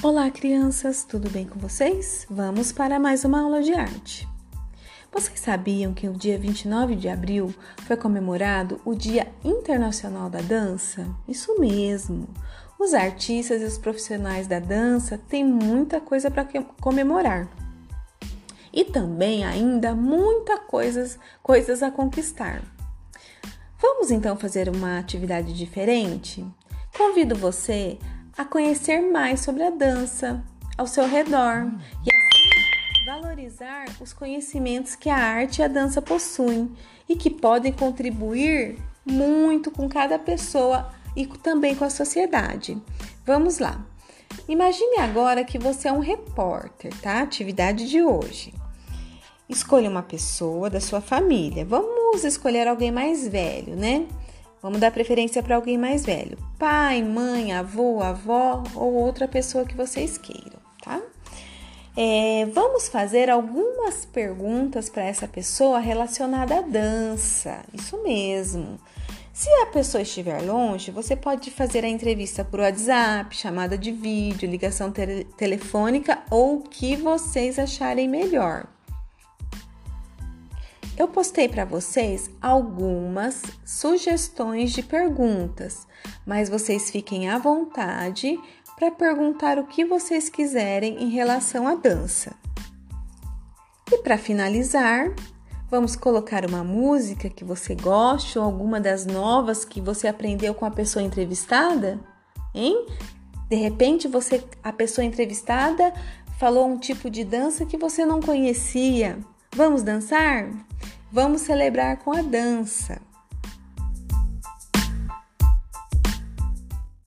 Olá, crianças, tudo bem com vocês? Vamos para mais uma aula de arte. Vocês sabiam que o dia 29 de abril foi comemorado o Dia Internacional da Dança? Isso mesmo! Os artistas e os profissionais da dança têm muita coisa para comemorar. E também ainda muitas coisas, coisas a conquistar. Vamos então fazer uma atividade diferente? Convido você a conhecer mais sobre a dança ao seu redor e assim valorizar os conhecimentos que a arte e a dança possuem e que podem contribuir muito com cada pessoa e também com a sociedade. Vamos lá. Imagine agora que você é um repórter, tá? Atividade de hoje. Escolha uma pessoa da sua família. Vamos escolher alguém mais velho, né? Vamos dar preferência para alguém mais velho. Pai, mãe, avô, avó ou outra pessoa que vocês queiram, tá? É, vamos fazer algumas perguntas para essa pessoa relacionada à dança. Isso mesmo. Se a pessoa estiver longe, você pode fazer a entrevista por WhatsApp, chamada de vídeo, ligação te telefônica ou o que vocês acharem melhor. Eu postei para vocês algumas sugestões de perguntas, mas vocês fiquem à vontade para perguntar o que vocês quiserem em relação à dança. E para finalizar, vamos colocar uma música que você goste ou alguma das novas que você aprendeu com a pessoa entrevistada, hein? De repente, você a pessoa entrevistada falou um tipo de dança que você não conhecia. Vamos dançar? Vamos celebrar com a dança.